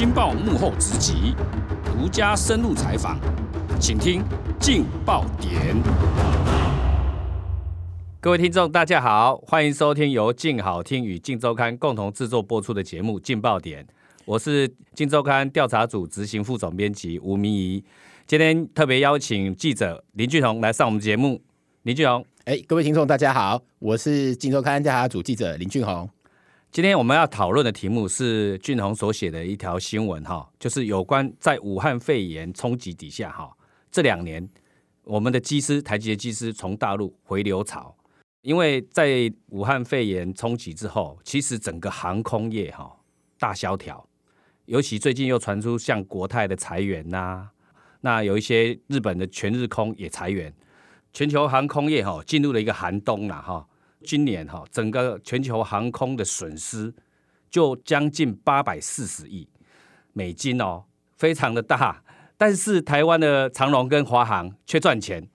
金报幕后直击，独家深入采访，请听劲爆点。各位听众，大家好，欢迎收听由劲好听与劲周刊共同制作播出的节目《劲爆点》，我是劲周刊调查组执行副总编辑吴明仪。今天特别邀请记者林俊宏来上我们节目。林俊宏，哎，各位听众，大家好，我是劲周刊调查组记者林俊宏。今天我们要讨论的题目是俊宏所写的一条新闻，哈，就是有关在武汉肺炎冲击底下，哈，这两年我们的机师，台积的机师从大陆回流潮，因为在武汉肺炎冲击之后，其实整个航空业哈大萧条，尤其最近又传出像国泰的裁员呐，那有一些日本的全日空也裁员，全球航空业哈进入了一个寒冬了哈。今年哈，整个全球航空的损失就将近八百四十亿美金哦，非常的大。但是台湾的长龙跟华航却赚钱，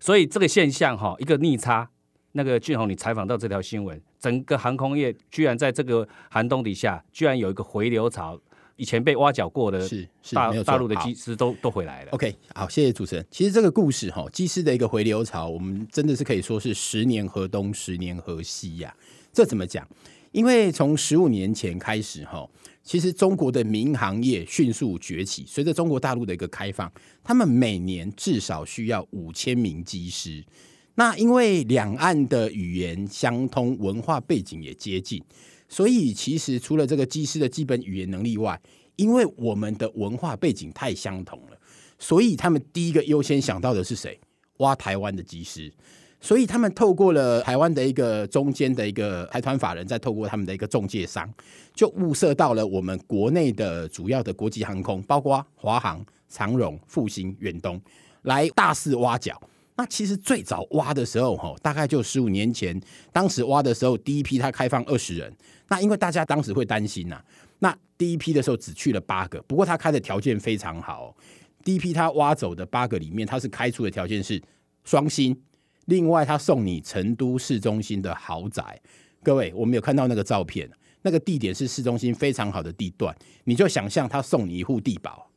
所以这个现象哈，一个逆差。那个俊宏，你采访到这条新闻，整个航空业居然在这个寒冬底下，居然有一个回流潮。以前被挖角过的，是大大陆的机师都都回来了。OK，好，谢谢主持人。其实这个故事哈，机师的一个回流潮，我们真的是可以说是十年河东，十年河西呀。这怎么讲？因为从十五年前开始哈，其实中国的民航业迅速崛起，随着中国大陆的一个开放，他们每年至少需要五千名机师。那因为两岸的语言相通，文化背景也接近。所以，其实除了这个技师的基本语言能力外，因为我们的文化背景太相同了，所以他们第一个优先想到的是谁？挖台湾的技师。所以他们透过了台湾的一个中间的一个台团法人，再透过他们的一个中介商，就物色到了我们国内的主要的国际航空，包括华航、长荣、复兴、远东，来大肆挖角。那其实最早挖的时候，哈，大概就十五年前，当时挖的时候，第一批他开放二十人。那因为大家当时会担心呐，那第一批的时候只去了八个，不过他开的条件非常好。第一批他挖走的八个里面，他是开出的条件是双薪，另外他送你成都市中心的豪宅。各位，我们有看到那个照片，那个地点是市中心非常好的地段，你就想象他送你一户地堡。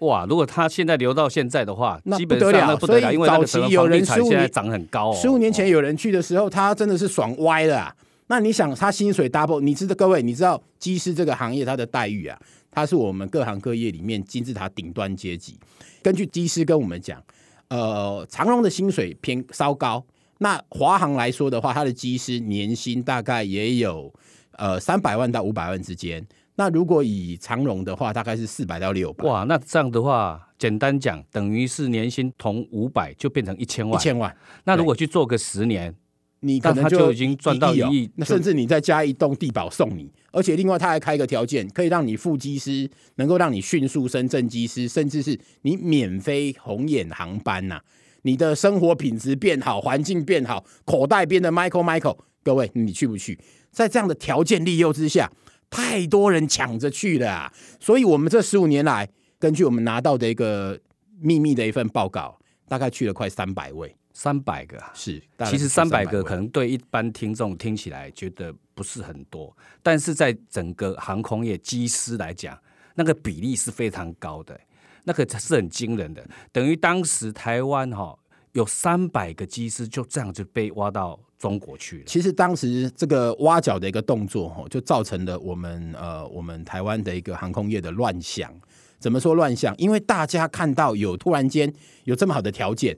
哇！如果他现在留到现在的话，那不得了，因为早期有人十五年涨很高，十五年前有人去的时候，他真的是爽歪了。那你想，他薪水 double，你知道各位，你知道机师这个行业他的待遇啊，他是我们各行各业里面金字塔顶端阶级。根据机师跟我们讲，呃，长荣的薪水偏稍高，那华航来说的话，他的机师年薪大概也有呃三百万到五百万之间。那如果以长荣的话，大概是四百到六百。哇，那这样的话，简单讲，等于是年薪从五百就变成一千万。一千万。那如果去做个十年，你可能就已经赚到一亿。那甚至你再加一栋地堡送你，而且另外他还开个条件，可以让你副机师能够让你迅速升正机师，甚至是你免飞红眼航班呐，你的生活品质变好，环境变好，口袋变得 Michael Michael。各位，你去不去？在这样的条件利诱之下。太多人抢着去了啊！所以我们这十五年来，根据我们拿到的一个秘密的一份报告，大概去了快三百位，三百个是。其实三百个可能对一般听众听起来觉得不是很多，但是在整个航空业机师来讲，那个比例是非常高的，那个是很惊人的。等于当时台湾哈有三百个机师就这样就被挖到。中国去了。其实当时这个挖角的一个动作，哈，就造成了我们呃，我们台湾的一个航空业的乱象。怎么说乱象？因为大家看到有突然间有这么好的条件，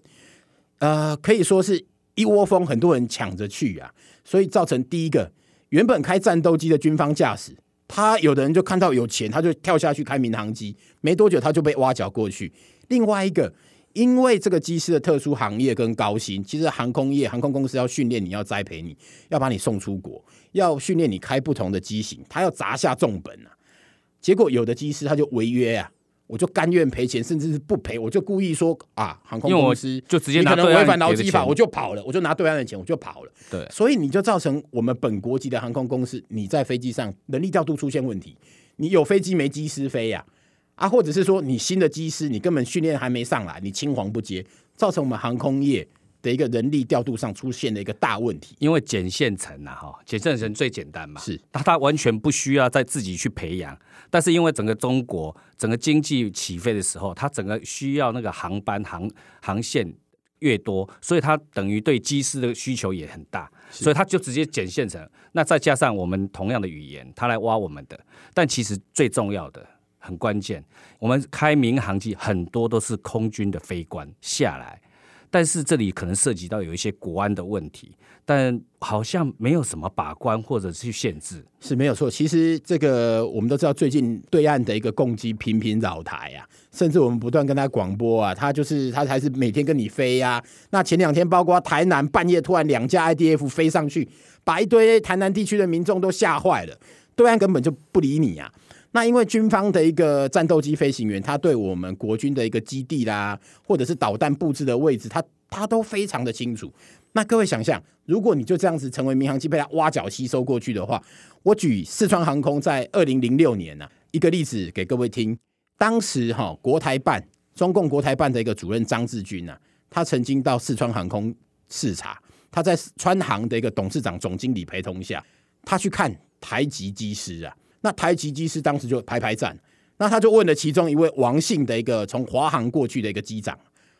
呃，可以说是一窝蜂，很多人抢着去啊，所以造成第一个，原本开战斗机的军方驾驶，他有的人就看到有钱，他就跳下去开民航机，没多久他就被挖角过去。另外一个。因为这个机师的特殊行业跟高薪，其实航空业航空公司要训练你要栽培你，要把你送出国，要训练你开不同的机型，他要砸下重本啊。结果有的机师他就违约啊，我就甘愿赔钱，甚至是不赔，我就故意说啊，航空公司就直接拿对违反劳基法，我就跑了，我就拿对岸的钱，我就跑了。对，所以你就造成我们本国籍的航空公司，你在飞机上人力调度出现问题，你有飞机没机师飞呀。啊，或者是说你新的机师，你根本训练还没上来，你青黄不接，造成我们航空业的一个人力调度上出现了一个大问题。因为剪线层啊，哈，剪线层最简单嘛，是，他他完全不需要再自己去培养。但是因为整个中国整个经济起飞的时候，它整个需要那个航班航航线越多，所以它等于对机师的需求也很大，所以他就直接剪线成。那再加上我们同样的语言，他来挖我们的。但其实最重要的、很关键，我们开民航机很多都是空军的飞官下来。但是这里可能涉及到有一些国安的问题，但好像没有什么把关或者去限制，是没有错。其实这个我们都知道，最近对岸的一个攻击频频扰台啊，甚至我们不断跟他广播啊，他就是他还是每天跟你飞呀。那前两天包括台南半夜突然两架 IDF 飞上去，把一堆台南地区的民众都吓坏了，对岸根本就不理你啊。那因为军方的一个战斗机飞行员，他对我们国军的一个基地啦，或者是导弹布置的位置，他他都非常的清楚。那各位想象，如果你就这样子成为民航机被他挖角吸收过去的话，我举四川航空在二零零六年呢一个例子给各位听。当时哈国台办中共国台办的一个主任张志军呢，他曾经到四川航空视察，他在川航的一个董事长总经理陪同下，他去看台籍机师啊。那台籍机师当时就排排站，那他就问了其中一位王姓的一个从华航过去的一个机长，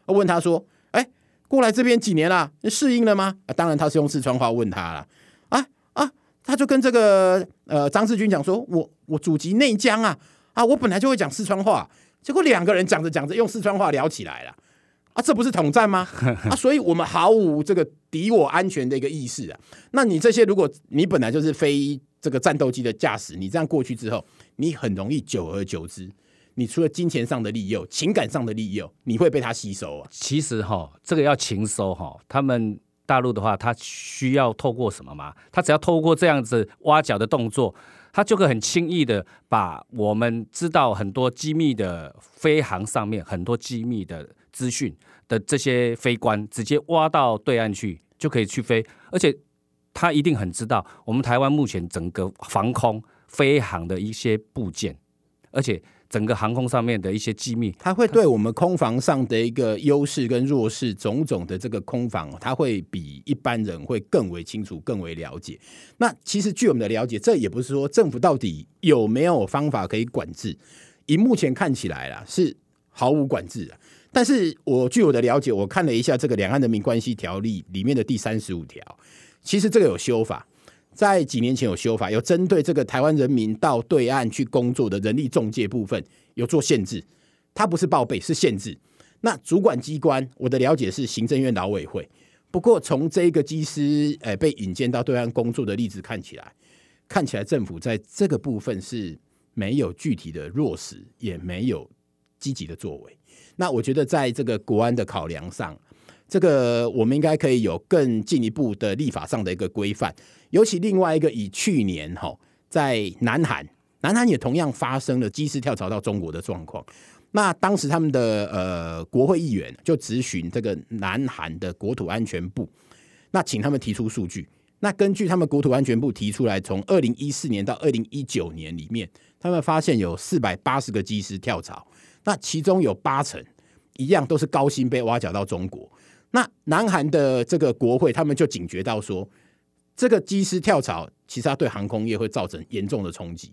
问他说：“哎，过来这边几年了？适应了吗？”啊，当然他是用四川话问他了。啊啊，他就跟这个呃张志军讲说：“我我祖籍内江啊，啊，我本来就会讲四川话。”结果两个人讲着讲着用四川话聊起来了。啊，这不是统战吗？啊，所以我们毫无这个敌我安全的一个意识啊。那你这些，如果你本来就是非。这个战斗机的驾驶，你这样过去之后，你很容易久而久之，你除了金钱上的利诱、情感上的利诱，你会被他吸收啊。其实哈，这个要情收哈，他们大陆的话，他需要透过什么吗？他只要透过这样子挖角的动作，他就会很轻易的把我们知道很多机密的飞航上面很多机密的资讯的这些飞官，直接挖到对岸去，就可以去飞，而且。他一定很知道我们台湾目前整个防空飞航的一些部件，而且整个航空上面的一些机密，他会对我们空防上的一个优势跟弱势种种的这个空防，他会比一般人会更为清楚、更为了解。那其实据我们的了解，这也不是说政府到底有没有方法可以管制，以目前看起来啦是毫无管制的。但是我据我的了解，我看了一下这个《两岸人民关系条例》里面的第三十五条。其实这个有修法，在几年前有修法，有针对这个台湾人民到对岸去工作的人力中介部分有做限制，它不是报备，是限制。那主管机关，我的了解是行政院劳委会。不过从这个机师诶被引荐到对岸工作的例子看起来，看起来政府在这个部分是没有具体的落实，也没有积极的作为。那我觉得在这个国安的考量上。这个我们应该可以有更进一步的立法上的一个规范，尤其另外一个以去年哈在南韩，南韩也同样发生了机师跳槽到中国的状况。那当时他们的呃国会议员就咨询这个南韩的国土安全部，那请他们提出数据。那根据他们国土安全部提出来，从二零一四年到二零一九年里面，他们发现有四百八十个机师跳槽，那其中有八成一样都是高薪被挖角到中国。那南韩的这个国会，他们就警觉到说，这个机师跳槽，其实它对航空业会造成严重的冲击，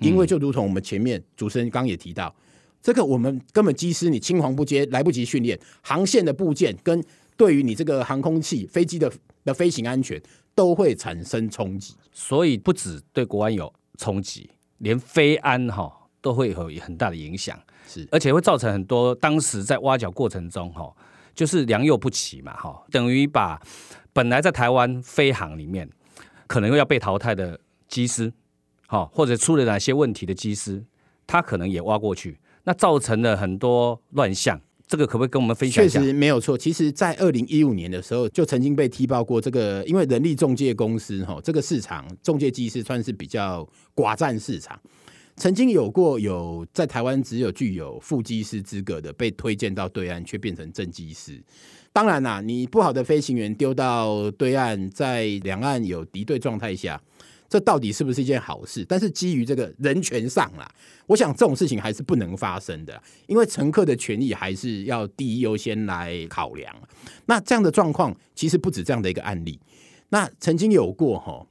因为就如同我们前面主持人刚也提到，这个我们根本机师你青黄不接，来不及训练，航线的部件跟对于你这个航空器飞机的的飞行安全都会产生冲击，所以不止对国安有冲击，连飞安哈都会有很大的影响，是，而且会造成很多当时在挖角过程中哈。就是良莠不齐嘛，哈，等于把本来在台湾飞航里面可能要被淘汰的机师，好，或者出了哪些问题的机师，他可能也挖过去，那造成了很多乱象。这个可不可以跟我们分享一下？确实没有错。其实，在二零一五年的时候，就曾经被踢爆过这个，因为人力中介公司哈，这个市场中介机师算是比较寡占市场。曾经有过有在台湾只有具有副机师资格的被推荐到对岸，却变成正机师。当然啦，你不好的飞行员丢到对岸，在两岸有敌对状态下，这到底是不是一件好事？但是基于这个人权上啦，我想这种事情还是不能发生的，因为乘客的权益还是要第一优先来考量。那这样的状况其实不止这样的一个案例，那曾经有过哈，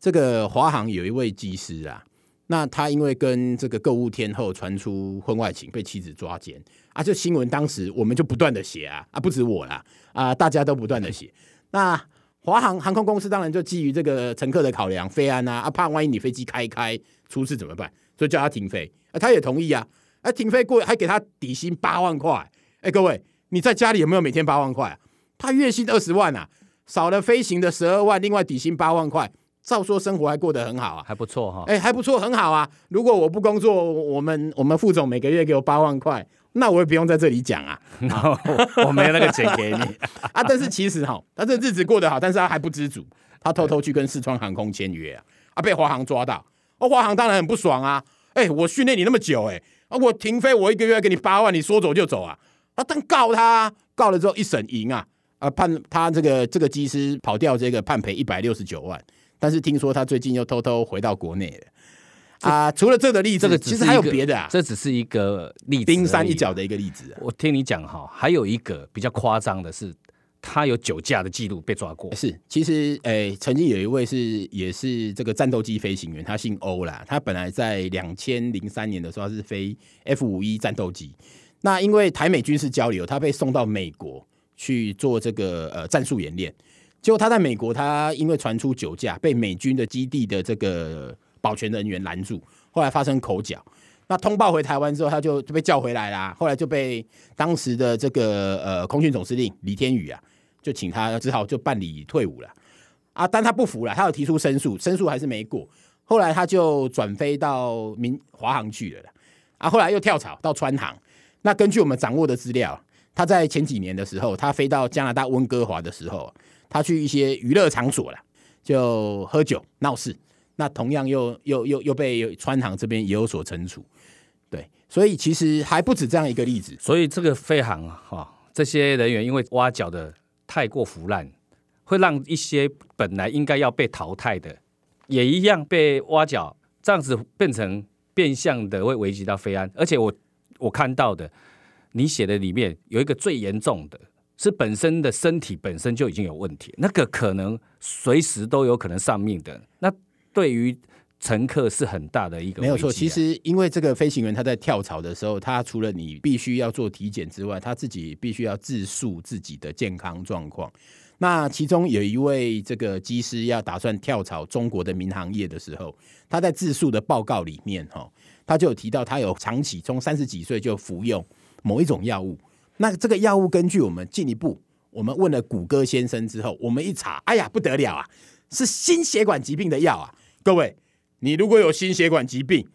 这个华航有一位机师啊，那他因为跟这个购物天后传出婚外情，被妻子抓奸啊，这新闻当时我们就不断的写啊，啊不止我啦，啊大家都不断的写，那。华航航空公司当然就基于这个乘客的考量，飞安啊，啊怕万一你飞机开开出事怎么办？所以叫他停飞，啊他也同意啊，啊停飞过还给他底薪八万块，哎各位你在家里有没有每天八万块？他月薪二十万啊，少了飞行的十二万，另外底薪八万块，照说生活还过得很好啊，还不错哈，哎还不错很好啊。如果我不工作，我们我们副总每个月给我八万块。那我也不用在这里讲啊，我没有那个钱给你。啊。但是其实哈，他这日子过得好，但是他还不知足，他偷偷去跟四川航空签约啊，啊被华航抓到，哦华航当然很不爽啊，哎我训练你那么久，哎。啊我停飞我一个月给你八万，你说走就走啊，啊但告他，告了之后一审赢啊，啊判他这个这个机师跑掉这个判赔一百六十九万，但是听说他最近又偷偷回到国内了。啊，除了这个例子，这个其实还有别的啊。这只是一个例子，冰山一角的一个例子。我听你讲哈，还有一个比较夸张的是，他有酒驾的记录被抓过。是，其实诶，曾经有一位是也是这个战斗机飞行员，他姓欧啦。他本来在两千零三年的时候是飞 F 五一战斗机，那因为台美军事交流，他被送到美国去做这个呃战术演练。结果他在美国，他因为传出酒驾，被美军的基地的这个。保全人员拦住，后来发生口角。那通报回台湾之后，他就就被叫回来啦。后来就被当时的这个呃空军总司令李天宇啊，就请他只好就办理退伍了啊。但他不服了，他有提出申诉，申诉还是没过。后来他就转飞到民华航去了啊。后来又跳槽到川航。那根据我们掌握的资料，他在前几年的时候，他飞到加拿大温哥华的时候，他去一些娱乐场所了，就喝酒闹事。那同样又又又又被川航这边也有所惩处，对，所以其实还不止这样一个例子。所以这个飞航哈，这些人员因为挖角的太过腐烂，会让一些本来应该要被淘汰的，也一样被挖角，这样子变成变相的会危及到飞安。而且我我看到的，你写的里面有一个最严重的，是本身的身体本身就已经有问题，那个可能随时都有可能丧命的。那对于乘客是很大的一个没有错。其实，因为这个飞行员他在跳槽的时候，他除了你必须要做体检之外，他自己必须要自述自己的健康状况。那其中有一位这个机师要打算跳槽中国的民航业的时候，他在自述的报告里面哈，他就有提到他有长期从三十几岁就服用某一种药物。那这个药物根据我们进一步我们问了谷歌先生之后，我们一查，哎呀不得了啊，是心血管疾病的药啊。各位，你如果有心血管疾病，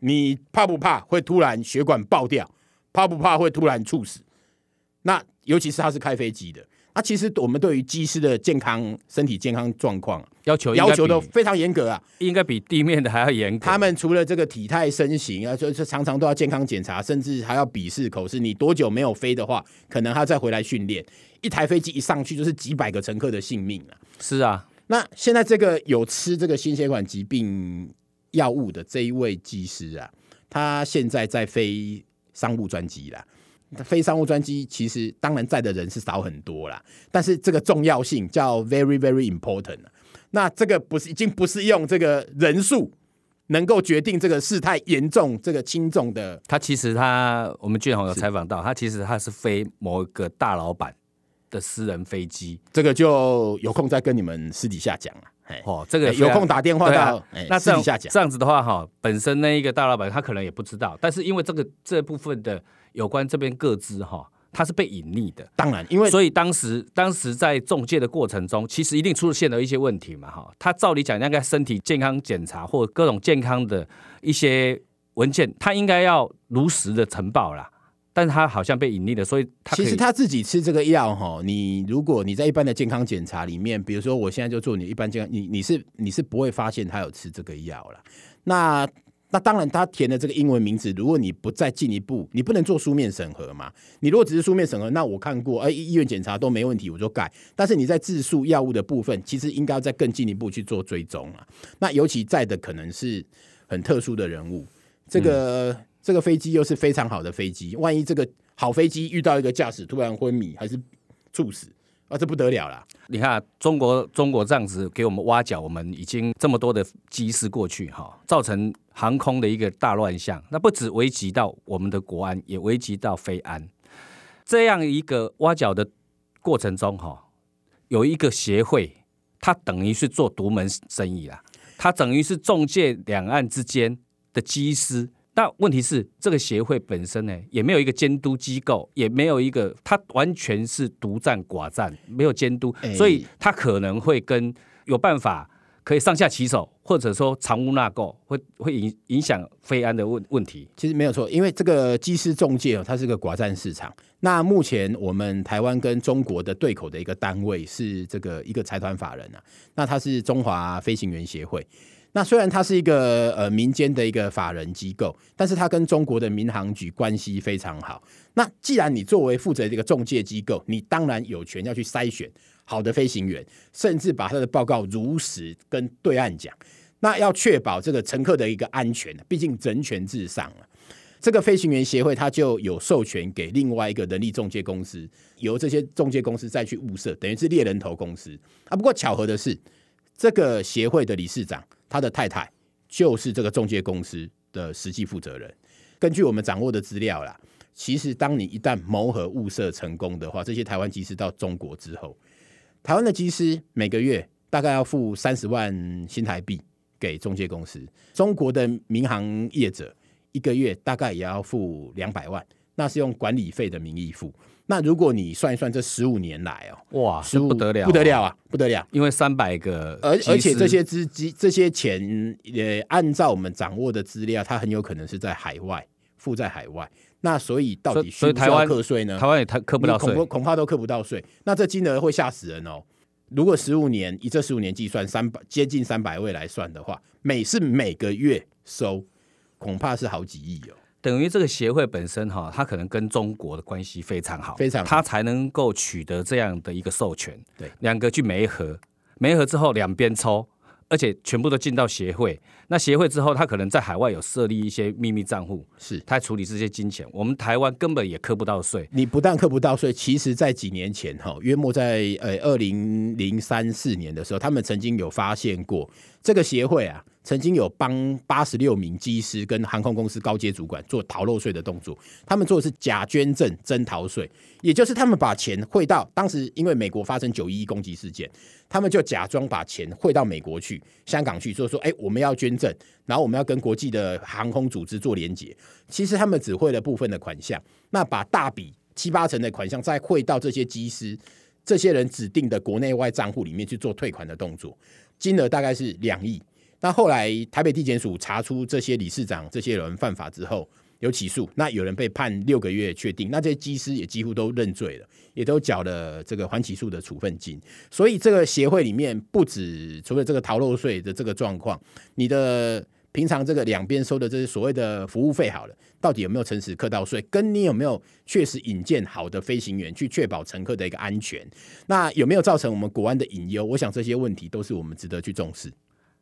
你怕不怕会突然血管爆掉？怕不怕会突然猝死？那尤其是他是开飞机的，那其实我们对于机师的健康、身体健康状况要求要求都非常严格啊，应该比地面的还要严格。他们除了这个体态身形啊，就是常常都要健康检查，甚至还要笔试口试。你多久没有飞的话，可能还要再回来训练。一台飞机一上去就是几百个乘客的性命啊！是啊。那现在这个有吃这个心血管疾病药物的这一位技师啊，他现在在飞商务专机啦。飞商务专机其实当然载的人是少很多啦，但是这个重要性叫 very very important。那这个不是已经不是用这个人数能够决定这个事态严重这个轻重的。他其实他我们俊宏有采访到，他其实他是飞某一个大老板。的私人飞机，这个就有空再跟你们私底下讲了。哦，这个有空打电话到那私底下讲。这样子的话，哈，本身那一个大老板他可能也不知道，但是因为这个这部分的有关这边各资哈，他是被隐匿的。当然，因为所以当时当时在中介的过程中，其实一定出现了一些问题嘛，哈。他照理讲，应该身体健康检查或各种健康的一些文件，他应该要如实的呈报啦。但是他好像被隐匿了，所以他其实他自己吃这个药哈，你如果你在一般的健康检查里面，比如说我现在就做你一般健康，你你是你是不会发现他有吃这个药了。那那当然，他填的这个英文名字，如果你不再进一步，你不能做书面审核嘛？你如果只是书面审核，那我看过，哎，医院检查都没问题，我就改。但是你在自述药物的部分，其实应该要再更进一步去做追踪啊。那尤其在的可能是很特殊的人物，这个这个飞机又是非常好的飞机，万一这个好飞机遇到一个驾驶突然昏迷还是猝死。啊，这不得了了！你看中国，中国这样子给我们挖角，我们已经这么多的机师过去哈，造成航空的一个大乱象。那不止危及到我们的国安，也危及到飞安。这样一个挖角的过程中哈，有一个协会，它等于是做独门生意啦，它等于是中介两岸之间的机师。那问题是，这个协会本身呢，也没有一个监督机构，也没有一个，它完全是独占寡占，没有监督，所以它可能会跟有办法可以上下其手，或者说藏污纳垢，会会影影响非安的问问题。其实没有错，因为这个机师中介哦，它是个寡占市场。那目前我们台湾跟中国的对口的一个单位是这个一个财团法人啊，那它是中华飞行员协会。那虽然它是一个呃民间的一个法人机构，但是它跟中国的民航局关系非常好。那既然你作为负责这个中介机构，你当然有权要去筛选好的飞行员，甚至把他的报告如实跟对岸讲。那要确保这个乘客的一个安全，毕竟人权至上啊。这个飞行员协会它就有授权给另外一个人力中介公司，由这些中介公司再去物色，等于是猎人头公司啊。不过巧合的是，这个协会的理事长。他的太太就是这个中介公司的实际负责人。根据我们掌握的资料啦，其实当你一旦谋合物色成功的话，这些台湾机师到中国之后，台湾的机师每个月大概要付三十万新台币给中介公司，中国的民航业者一个月大概也要付两百万，那是用管理费的名义付。那如果你算一算这十五年来哦，哇，是不得了，不得了啊，不得了！因为三百个，而而且这些资金、这些钱，也按照我们掌握的资料，它很有可能是在海外，付在海外。那所以到底需不需要课税呢？台湾也课课不到税，恐怕都课不到税。那这金额会吓死人哦！如果十五年以这十五年计算，三百接近三百位来算的话，每是每个月收，恐怕是好几亿哦。等于这个协会本身哈，它可能跟中国的关系非常好，非常，它才能够取得这样的一个授权。对，两个去媒合，媒合之后两边抽。而且全部都进到协会，那协会之后，他可能在海外有设立一些秘密账户，是他处理这些金钱。我们台湾根本也扣不到税。你不但扣不到税，其实在几年前哈，约莫在呃二零零三四年的时候，他们曾经有发现过这个协会啊，曾经有帮八十六名机师跟航空公司高阶主管做逃漏税的动作。他们做的是假捐赠真逃税，也就是他们把钱汇到当时因为美国发生九一一攻击事件。他们就假装把钱汇到美国去、香港去，说说，哎，我们要捐赠，然后我们要跟国际的航空组织做连结。其实他们只汇了部分的款项，那把大笔七八成的款项再汇到这些机师、这些人指定的国内外账户里面去做退款的动作，金额大概是两亿。那后来台北地检署查出这些理事长这些人犯法之后。有起诉，那有人被判六个月确定，那这些机师也几乎都认罪了，也都缴了这个还起诉的处分金。所以这个协会里面不止除了这个逃漏税的这个状况，你的平常这个两边收的这些所谓的服务费好了，到底有没有诚实课到税？跟你有没有确实引荐好的飞行员去确保乘客的一个安全？那有没有造成我们国安的隐忧？我想这些问题都是我们值得去重视。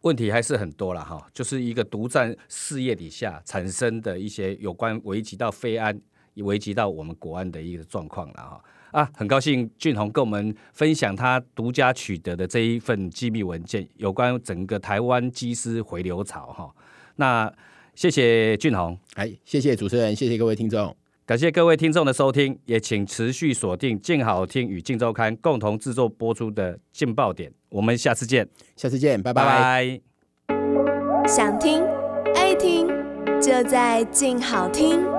问题还是很多了哈，就是一个独占事业底下产生的一些有关危及到非安、危及到我们国安的一个状况了哈啊，很高兴俊宏跟我们分享他独家取得的这一份机密文件，有关整个台湾机师回流潮哈。那谢谢俊宏，哎，谢谢主持人，谢谢各位听众。感谢各位听众的收听，也请持续锁定静好听与静周刊共同制作播出的劲爆点。我们下次见，下次见，拜拜。想听爱听，就在静好听。